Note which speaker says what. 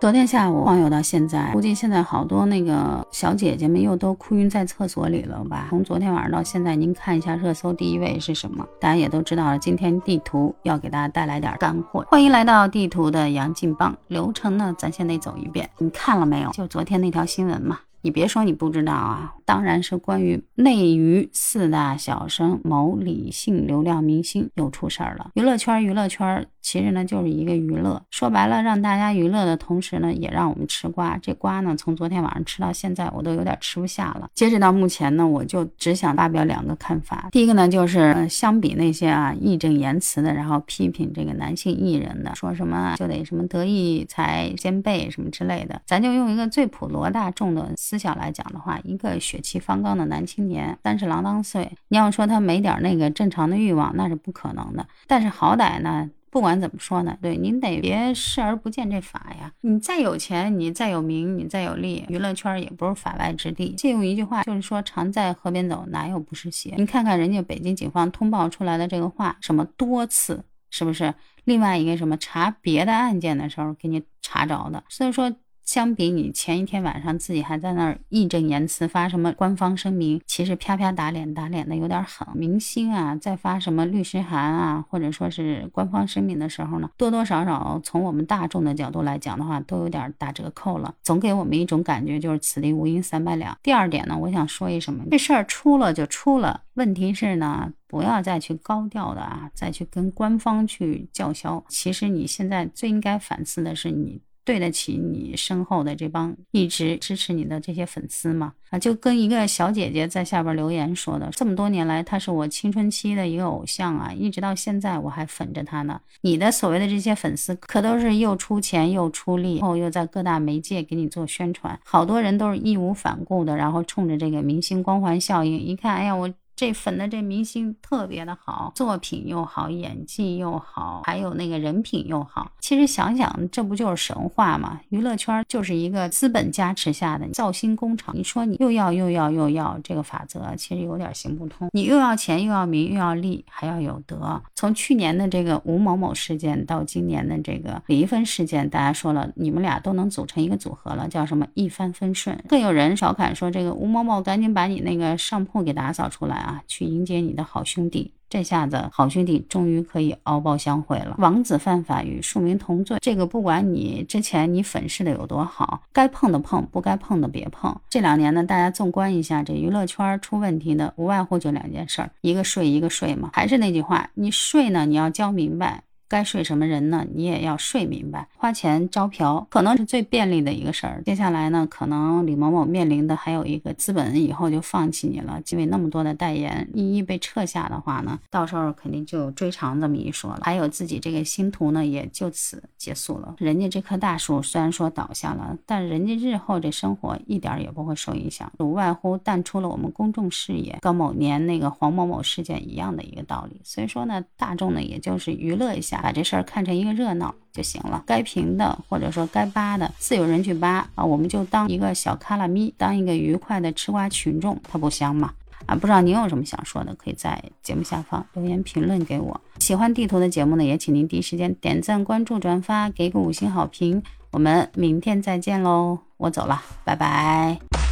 Speaker 1: 昨天下午晃悠到现在，估计现在好多那个小姐姐们又都哭晕在厕所里了吧？从昨天晚上到现在，您看一下热搜第一位是什么？大家也都知道了。今天地图要给大家带来点干货，欢迎来到地图的杨劲棒。流程呢，咱先得走一遍。你看了没有？就昨天那条新闻嘛。你别说你不知道啊，当然是关于内娱四大小生某李姓流量明星又出事儿了。娱乐圈，娱乐圈其实呢就是一个娱乐，说白了让大家娱乐的同时呢，也让我们吃瓜。这瓜呢，从昨天晚上吃到现在，我都有点吃不下了。截止到目前呢，我就只想发表两个看法。第一个呢，就是相比那些啊义正言辞的，然后批评这个男性艺人的，说什么就得什么德艺才兼备什么之类的，咱就用一个最普罗大众的。思思想来讲的话，一个血气方刚的男青年，三十郎当岁，你要说他没点那个正常的欲望，那是不可能的。但是好歹呢，不管怎么说呢，对您得别视而不见这法呀。你再有钱，你再有名，你再有利，娱乐圈也不是法外之地。借用一句话，就是说常在河边走，哪有不湿鞋？你看看人家北京警方通报出来的这个话，什么多次，是不是？另外一个什么查别的案件的时候给你查着的，所以说。相比你前一天晚上自己还在那儿义正言辞发什么官方声明，其实啪啪打脸打脸的有点狠。明星啊，在发什么律师函啊，或者说是官方声明的时候呢，多多少少从我们大众的角度来讲的话，都有点打折扣了，总给我们一种感觉就是此地无银三百两。第二点呢，我想说一什么，这事儿出了就出了，问题是呢，不要再去高调的啊，再去跟官方去叫嚣。其实你现在最应该反思的是你。对得起你身后的这帮一直支持你的这些粉丝吗？啊，就跟一个小姐姐在下边留言说的，这么多年来他是我青春期的一个偶像啊，一直到现在我还粉着他呢。你的所谓的这些粉丝可都是又出钱又出力，后又在各大媒介给你做宣传，好多人都是义无反顾的，然后冲着这个明星光环效应，一看，哎呀我。这粉的这明星特别的好，作品又好，演技又好，还有那个人品又好。其实想想，这不就是神话吗？娱乐圈就是一个资本加持下的造星工厂。你说你又要又要又要，这个法则其实有点行不通。你又要钱又要名又要利，还要有德。从去年的这个吴某某事件到今年的这个李易峰事件，大家说了，你们俩都能组成一个组合了，叫什么一帆风顺。更有人调侃说，这个吴某某赶紧把你那个上铺给打扫出来。啊，去迎接你的好兄弟，这下子好兄弟终于可以敖包相会了。王子犯法与庶民同罪，这个不管你之前你粉饰的有多好，该碰的碰，不该碰的别碰。这两年呢，大家纵观一下这娱乐圈出问题的，无外乎就两件事儿，一个税，一个税嘛。还是那句话，你税呢，你要交明白。该睡什么人呢？你也要睡明白。花钱招嫖可能是最便利的一个事儿。接下来呢，可能李某某面临的还有一个资本以后就放弃你了，因为那么多的代言一一被撤下的话呢，到时候肯定就追偿这么一说了。还有自己这个星途呢，也就此结束了。人家这棵大树虽然说倒下了，但人家日后这生活一点也不会受影响，无外乎淡出了我们公众视野，跟某年那个黄某某事件一样的一个道理。所以说呢，大众呢也就是娱乐一下。把这事儿看成一个热闹就行了，该评的或者说该扒的，自有人去扒啊，我们就当一个小卡拉咪，当一个愉快的吃瓜群众，它不香吗？啊，不知道您有什么想说的，可以在节目下方留言评论给我。喜欢地图的节目呢，也请您第一时间点赞、关注、转发，给个五星好评。我们明天再见喽，我走了，拜拜。